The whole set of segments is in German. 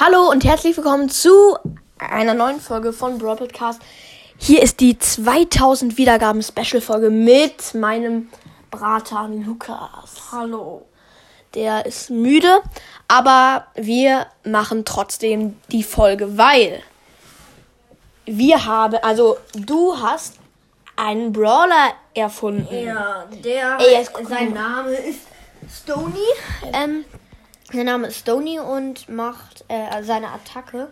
Hallo und herzlich willkommen zu einer neuen Folge von Brawl Podcast. Hier ist die 2000 Wiedergaben Special Folge mit meinem Bratan Lukas. Hallo. Der ist müde, aber wir machen trotzdem die Folge, weil wir haben, also du hast einen Brawler erfunden. Ja, der, Ey, sein Name ist Stony. Ähm, Sein Name ist Stony und macht äh, seine Attacke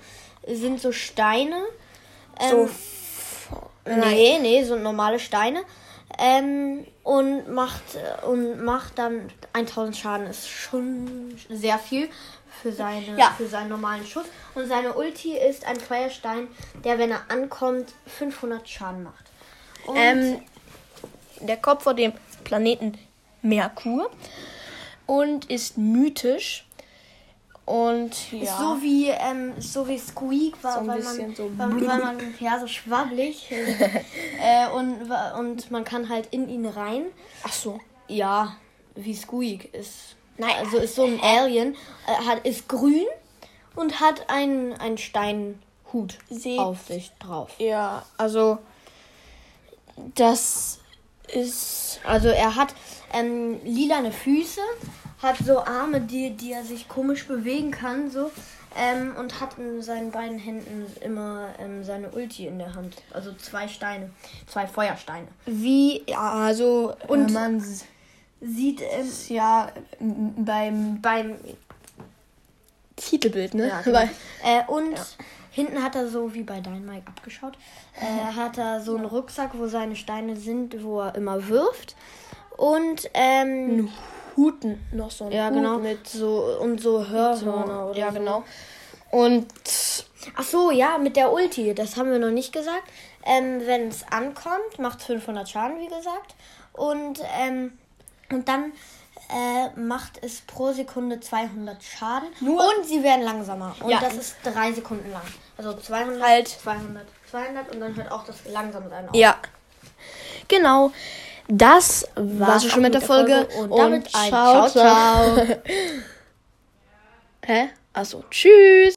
sind so Steine. so Ähm, nee, nee, so normale Steine. Ähm, und macht äh, und macht dann 1000 Schaden ist schon sehr viel für seine Ja. für seinen normalen Schuss und seine Ulti ist ein Feuerstein, der wenn er ankommt 500 Schaden macht. Und ähm, der Kopf vor dem Planeten Merkur und ist mythisch. Und ja. So wie, ähm, so wie Squeak war, So ein weil, bisschen man, so weil, weil man, ja, so schwabbelig. äh, und, und man kann halt in ihn rein. Ach so. Ja, wie Squeak ist. Nein, Also ist so ein Alien, äh, hat, ist grün und hat einen, einen Steinhut Sieht- auf sich drauf. Ja, also das ist Also er hat ähm, lilane Füße, hat so Arme, die, die er sich komisch bewegen kann, so. Ähm, und hat in seinen beiden Händen immer ähm, seine Ulti in der Hand. Also zwei Steine, zwei Feuersteine. wie ja, also Und- und man Sieht ähm, ja beim beim Titelbild, ne? Ja, genau. Äh, und hinten hat er so, wie bei Dynamite abgeschaut, äh, hat er so einen Rucksack, wo seine Steine sind, wo er immer wirft. Und, ähm, Huten noch so ein ja, Hut genau, mit so, und so Hörhörner oder ja so. genau. Und Ach so, ja, mit der Ulti, das haben wir noch nicht gesagt. Ähm, wenn es ankommt, macht 500 Schaden, wie gesagt. Und, ähm, und dann äh, macht es pro Sekunde 200 Schaden. Nur- und sie werden langsamer. Und Ja. das ist drei Sekunden lang. Also 200, Halt. 200, 200 und dann hört auch das Langsamsein auf. ja. Genau. Das war's War's schon mit der Folge. Und damit ein ciao, Ciao, ciao. Hä? Achso, tschüss.